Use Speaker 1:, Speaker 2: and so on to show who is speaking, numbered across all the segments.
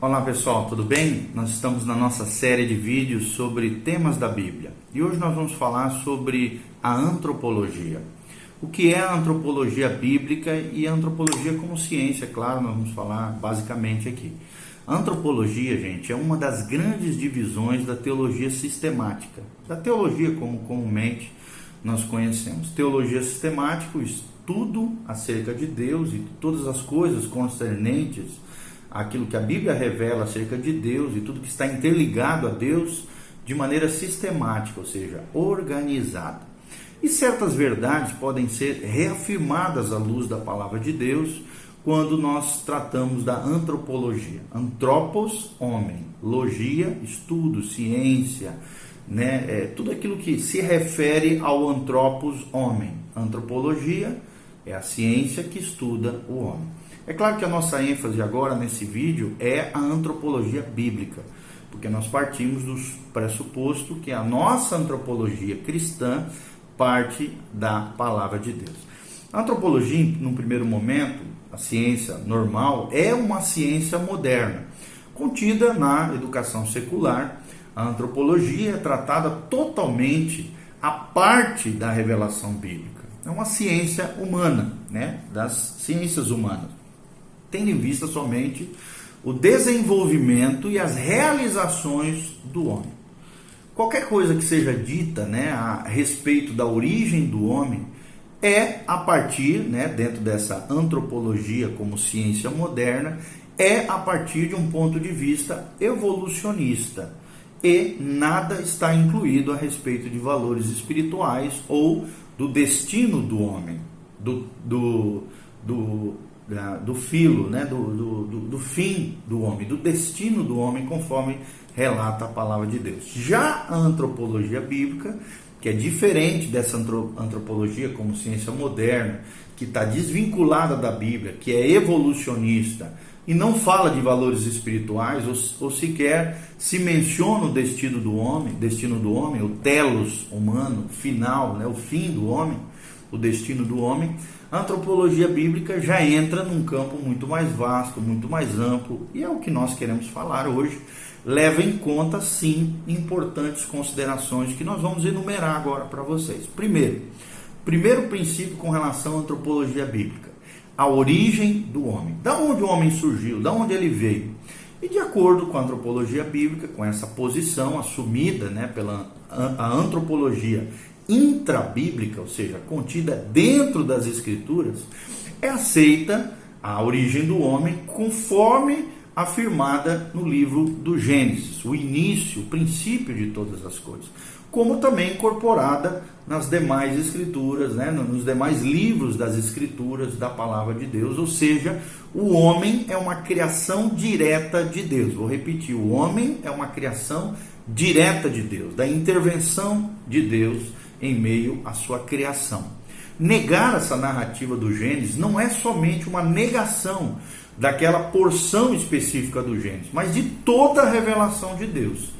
Speaker 1: Olá pessoal, tudo bem? Nós estamos na nossa série de vídeos sobre temas da Bíblia e hoje nós vamos falar sobre a antropologia. O que é a antropologia bíblica e a antropologia como ciência, claro, nós vamos falar basicamente aqui. A antropologia, gente, é uma das grandes divisões da teologia sistemática, da teologia como comumente nós conhecemos. Teologia sistemática, o estudo acerca de Deus e todas as coisas concernentes aquilo que a Bíblia revela acerca de Deus e tudo que está interligado a Deus de maneira sistemática, ou seja, organizada. E certas verdades podem ser reafirmadas à luz da palavra de Deus quando nós tratamos da antropologia. Antropos, homem, logia, estudo, ciência, né? É, tudo aquilo que se refere ao antropos, homem. Antropologia é a ciência que estuda o homem. É claro que a nossa ênfase agora nesse vídeo é a antropologia bíblica, porque nós partimos do pressuposto que a nossa antropologia cristã parte da palavra de Deus. A antropologia, num primeiro momento, a ciência normal, é uma ciência moderna, contida na educação secular. A antropologia é tratada totalmente a parte da revelação bíblica. É uma ciência humana, né? das ciências humanas tendo em vista somente o desenvolvimento e as realizações do homem. Qualquer coisa que seja dita né, a respeito da origem do homem é a partir, né, dentro dessa antropologia como ciência moderna, é a partir de um ponto de vista evolucionista. E nada está incluído a respeito de valores espirituais ou do destino do homem, do, do, do do filo, né, do, do, do, do fim do homem, do destino do homem, conforme relata a palavra de Deus. Já a antropologia bíblica, que é diferente dessa antropologia como ciência moderna, que está desvinculada da Bíblia, que é evolucionista e não fala de valores espirituais ou, ou sequer se menciona o destino do homem, destino do homem, o telos humano, final, né, o fim do homem, o destino do homem a antropologia bíblica já entra num campo muito mais vasto, muito mais amplo, e é o que nós queremos falar hoje. Leva em conta, sim, importantes considerações que nós vamos enumerar agora para vocês. Primeiro, primeiro princípio com relação à antropologia bíblica: a origem do homem. Da onde o homem surgiu, da onde ele veio. E de acordo com a antropologia bíblica, com essa posição assumida né, pela a antropologia intrabíblica, ou seja, contida dentro das escrituras, é aceita a origem do homem conforme afirmada no livro do Gênesis, o início, o princípio de todas as coisas, como também incorporada nas demais escrituras, né, nos demais livros das escrituras da palavra de Deus, ou seja, o homem é uma criação direta de Deus. Vou repetir, o homem é uma criação direta de Deus, da intervenção de Deus em meio à sua criação. Negar essa narrativa do Gênesis não é somente uma negação daquela porção específica do Gênesis, mas de toda a revelação de Deus.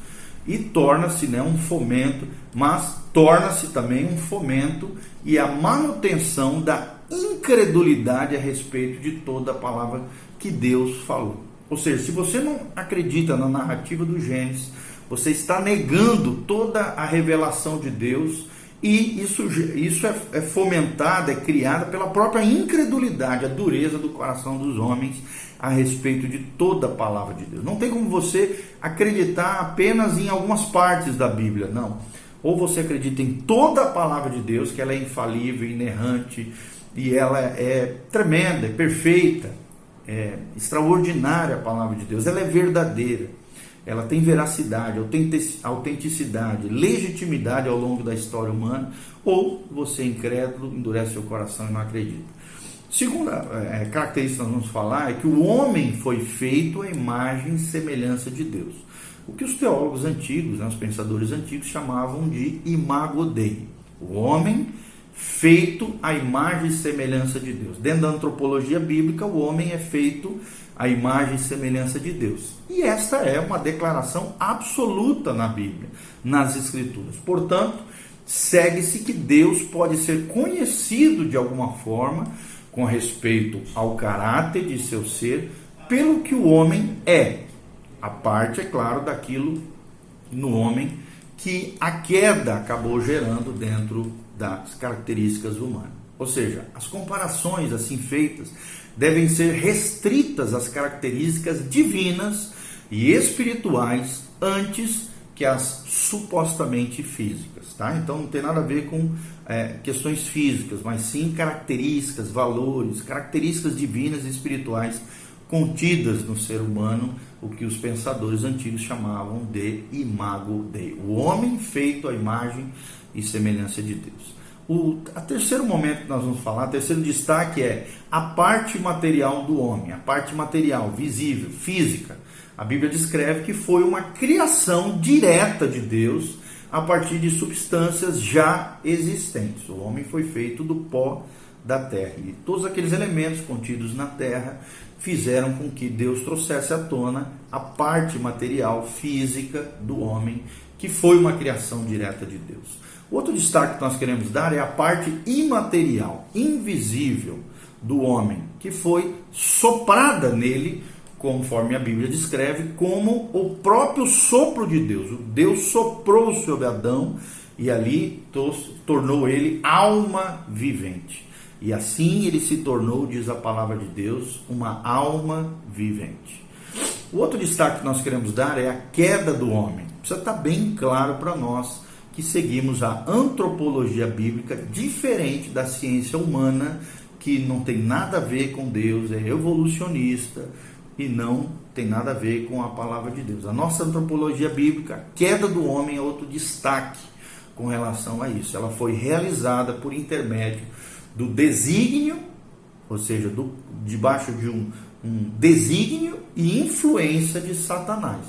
Speaker 1: E torna-se né, um fomento, mas torna-se também um fomento e a manutenção da incredulidade a respeito de toda a palavra que Deus falou. Ou seja, se você não acredita na narrativa do Gênesis, você está negando toda a revelação de Deus e isso, isso é, é fomentado, é criado pela própria incredulidade, a dureza do coração dos homens a respeito de toda a palavra de Deus. Não tem como você acreditar apenas em algumas partes da Bíblia, não. Ou você acredita em toda a palavra de Deus, que ela é infalível, inerrante, e ela é tremenda, é perfeita, é extraordinária a palavra de Deus, ela é verdadeira ela tem veracidade, autenticidade, legitimidade ao longo da história humana, ou você é incrédulo, endurece seu coração e não acredita. Segunda é, característica que nós vamos falar é que o homem foi feito à imagem e semelhança de Deus. O que os teólogos antigos, né, os pensadores antigos, chamavam de imago Dei. O homem feito à imagem e semelhança de Deus. Dentro da antropologia bíblica, o homem é feito à imagem e semelhança de Deus. E esta é uma declaração absoluta na Bíblia, nas Escrituras. Portanto, segue-se que Deus pode ser conhecido de alguma forma com respeito ao caráter de seu ser, pelo que o homem é, A parte, é claro, daquilo no homem que a queda acabou gerando dentro das características humanas. Ou seja, as comparações assim feitas devem ser restritas às características divinas e espirituais antes que as supostamente físicas, tá? Então não tem nada a ver com é, questões físicas, mas sim características, valores, características divinas e espirituais contidas no ser humano, o que os pensadores antigos chamavam de imago Dei, o homem feito à imagem e semelhança de Deus. O a terceiro momento que nós vamos falar, terceiro destaque é a parte material do homem, a parte material, visível, física. A Bíblia descreve que foi uma criação direta de Deus a partir de substâncias já existentes. O homem foi feito do pó da terra. E todos aqueles elementos contidos na terra fizeram com que Deus trouxesse à tona a parte material, física do homem, que foi uma criação direta de Deus. Outro destaque que nós queremos dar é a parte imaterial, invisível do homem, que foi soprada nele, conforme a Bíblia descreve, como o próprio sopro de Deus. Deus soprou sobre Adão e ali tornou ele alma vivente. E assim ele se tornou, diz a palavra de Deus, uma alma vivente. O outro destaque que nós queremos dar é a queda do homem. Precisa estar bem claro para nós que seguimos a antropologia bíblica diferente da ciência humana, que não tem nada a ver com Deus, é evolucionista e não tem nada a ver com a palavra de Deus. A nossa antropologia bíblica, a queda do homem é outro destaque com relação a isso. Ela foi realizada por intermédio do desígnio, ou seja, do, debaixo de um, um desígnio e influência de Satanás.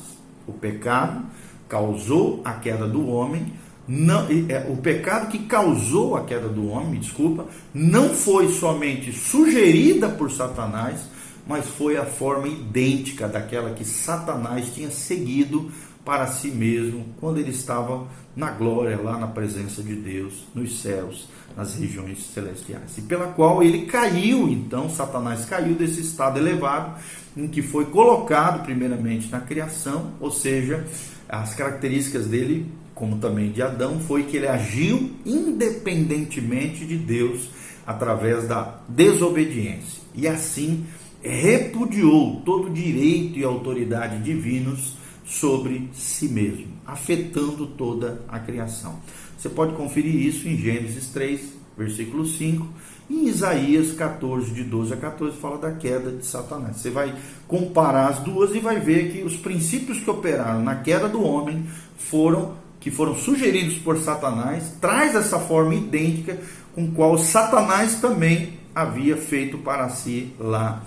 Speaker 1: O pecado causou a queda do homem, não, é, o pecado que causou a queda do homem, me desculpa, não foi somente sugerida por Satanás, mas foi a forma idêntica daquela que Satanás tinha seguido para si mesmo quando ele estava na glória, lá na presença de Deus, nos céus, nas regiões celestiais. E pela qual ele caiu, então, Satanás caiu desse estado elevado, em que foi colocado primeiramente na criação, ou seja, as características dele como também de Adão, foi que ele agiu independentemente de Deus através da desobediência. E assim repudiou todo direito e autoridade divinos sobre si mesmo, afetando toda a criação. Você pode conferir isso em Gênesis 3, versículo 5, e em Isaías 14, de 12 a 14, fala da queda de Satanás. Você vai comparar as duas e vai ver que os princípios que operaram na queda do homem foram que foram sugeridos por Satanás, traz essa forma idêntica com qual Satanás também havia feito para si lá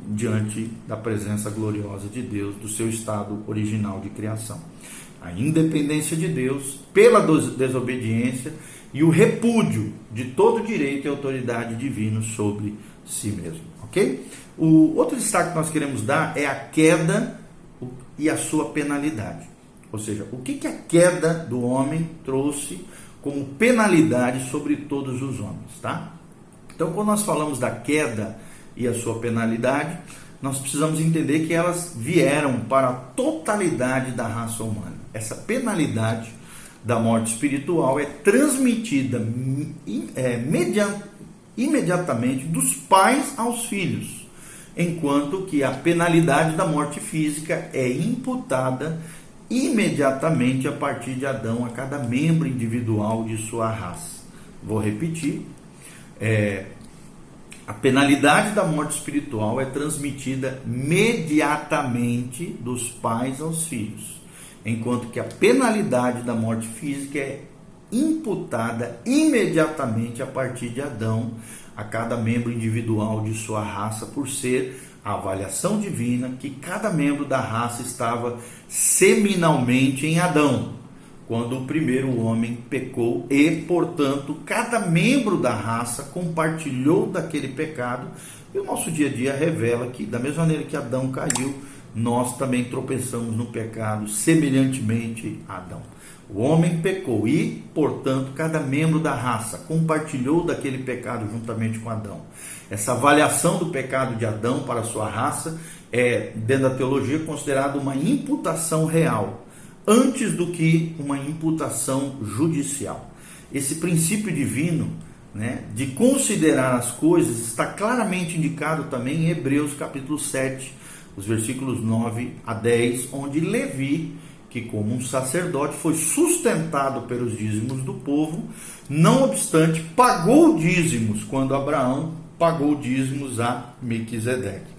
Speaker 1: diante da presença gloriosa de Deus, do seu estado original de criação. A independência de Deus pela desobediência e o repúdio de todo direito e autoridade divino sobre si mesmo, ok? O outro destaque que nós queremos dar é a queda e a sua penalidade. Ou seja, o que, que a queda do homem trouxe como penalidade sobre todos os homens, tá? Então, quando nós falamos da queda e a sua penalidade, nós precisamos entender que elas vieram para a totalidade da raça humana. Essa penalidade da morte espiritual é transmitida é, imediatamente dos pais aos filhos, enquanto que a penalidade da morte física é imputada imediatamente a partir de Adão a cada membro individual de sua raça. Vou repetir. É, a penalidade da morte espiritual é transmitida imediatamente dos pais aos filhos, enquanto que a penalidade da morte física é imputada imediatamente a partir de Adão a cada membro individual de sua raça por ser a avaliação divina que cada membro da raça estava seminalmente em Adão, quando o primeiro homem pecou e, portanto, cada membro da raça compartilhou daquele pecado. E o nosso dia a dia revela que, da mesma maneira que Adão caiu nós também tropeçamos no pecado semelhantemente a Adão. O homem pecou e, portanto, cada membro da raça compartilhou daquele pecado juntamente com Adão. Essa avaliação do pecado de Adão para a sua raça é, dentro da teologia, considerada uma imputação real, antes do que uma imputação judicial. Esse princípio divino né, de considerar as coisas está claramente indicado também em Hebreus capítulo 7, os versículos 9 a 10, onde Levi, que como um sacerdote foi sustentado pelos dízimos do povo, não obstante pagou dízimos quando Abraão pagou dízimos a Melquisedeque,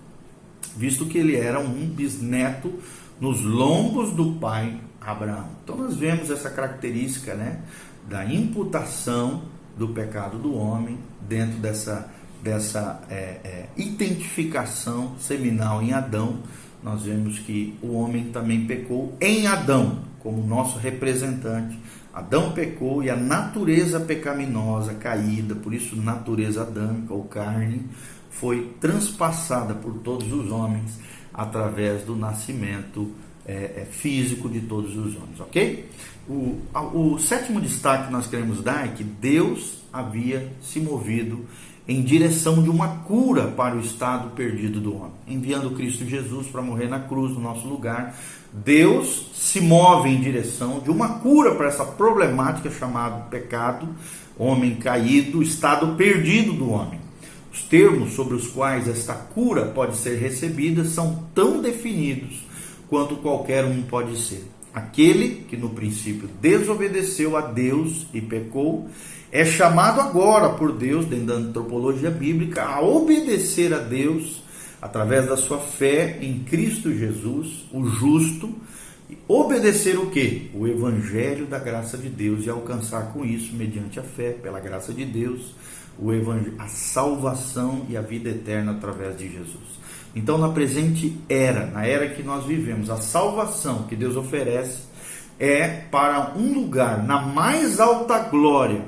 Speaker 1: visto que ele era um bisneto nos lombos do pai Abraão. Então nós vemos essa característica né, da imputação do pecado do homem dentro dessa dessa é, é, identificação seminal em Adão, nós vemos que o homem também pecou em Adão, como nosso representante. Adão pecou e a natureza pecaminosa, caída, por isso natureza adâmica ou carne, foi transpassada por todos os homens através do nascimento é, é físico de todos os homens, ok? O, o sétimo destaque que nós queremos dar é que Deus havia se movido em direção de uma cura para o estado perdido do homem, enviando Cristo Jesus para morrer na cruz no nosso lugar. Deus se move em direção de uma cura para essa problemática chamada pecado, homem caído, estado perdido do homem. Os termos sobre os quais esta cura pode ser recebida são tão definidos quanto qualquer um pode ser. Aquele que no princípio desobedeceu a Deus e pecou, é chamado agora por Deus, dentro da antropologia bíblica, a obedecer a Deus através da sua fé em Cristo Jesus, o justo, obedecer o que? O evangelho da graça de Deus e alcançar com isso, mediante a fé, pela graça de Deus, o evangelho, a salvação e a vida eterna através de Jesus. Então, na presente era, na era que nós vivemos, a salvação que Deus oferece é para um lugar na mais alta glória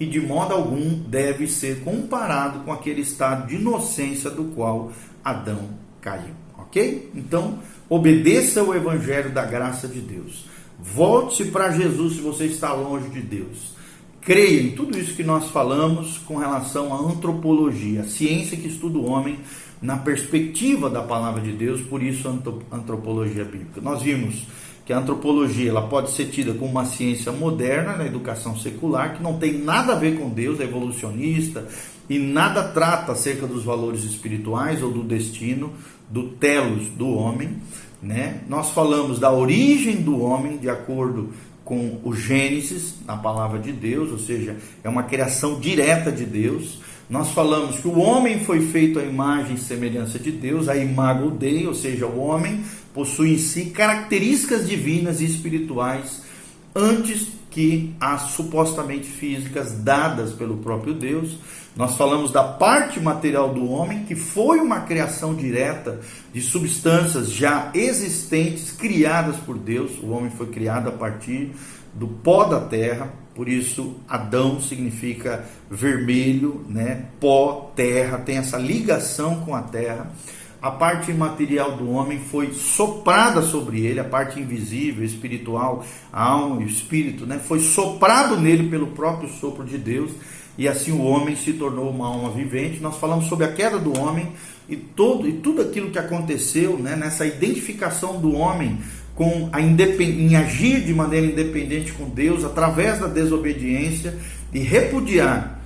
Speaker 1: e de modo algum deve ser comparado com aquele estado de inocência do qual Adão caiu. Ok? Então, obedeça o evangelho da graça de Deus. Volte-se para Jesus se você está longe de Deus. Creia em tudo isso que nós falamos com relação à antropologia, a ciência que estuda o homem na perspectiva da palavra de Deus, por isso antropologia bíblica. Nós vimos que a antropologia ela pode ser tida como uma ciência moderna na educação secular, que não tem nada a ver com Deus, é evolucionista e nada trata acerca dos valores espirituais ou do destino, do telos do homem. Né? Nós falamos da origem do homem de acordo com o Gênesis, na palavra de Deus, ou seja, é uma criação direta de Deus. Nós falamos que o homem foi feito à imagem e semelhança de Deus, a imago Dei, ou seja, o homem possui em si características divinas e espirituais antes que as supostamente físicas dadas pelo próprio Deus. Nós falamos da parte material do homem, que foi uma criação direta de substâncias já existentes, criadas por Deus. O homem foi criado a partir do pó da terra, por isso Adão significa vermelho, né? Pó, terra, tem essa ligação com a terra a parte imaterial do homem foi soprada sobre ele, a parte invisível, espiritual, a alma e o espírito, né? foi soprado nele pelo próprio sopro de Deus, e assim o homem se tornou uma alma vivente. Nós falamos sobre a queda do homem e, todo, e tudo aquilo que aconteceu né? nessa identificação do homem com a em agir de maneira independente com Deus através da desobediência e repudiar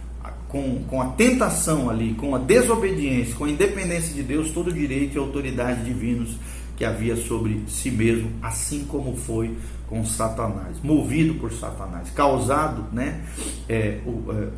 Speaker 1: com, com a tentação ali, com a desobediência, com a independência de Deus, todo o direito e autoridade divinos que havia sobre si mesmo, assim como foi com Satanás, movido por Satanás, causado, né, é, o, é,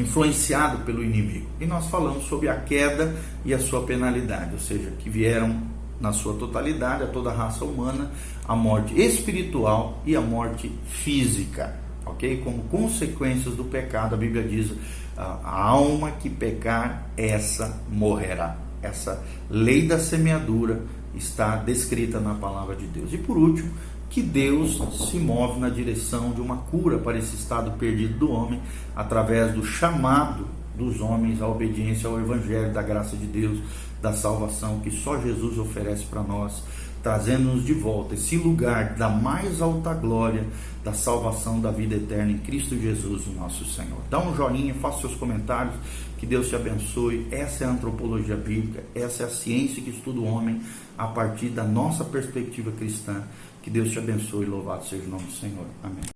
Speaker 1: influenciado pelo inimigo. E nós falamos sobre a queda e a sua penalidade, ou seja, que vieram na sua totalidade a toda a raça humana a morte espiritual e a morte física, ok? Como consequências do pecado, a Bíblia diz a alma que pecar, essa morrerá. Essa lei da semeadura está descrita na palavra de Deus. E por último, que Deus se move na direção de uma cura para esse estado perdido do homem através do chamado dos homens, a obediência ao Evangelho, da graça de Deus, da salvação que só Jesus oferece para nós, trazendo-nos de volta esse lugar da mais alta glória, da salvação da vida eterna em Cristo Jesus, o nosso Senhor. Dá um joinha, faça seus comentários, que Deus te abençoe. Essa é a antropologia bíblica, essa é a ciência que estuda o homem a partir da nossa perspectiva cristã. Que Deus te abençoe louvado seja o nome do Senhor. Amém.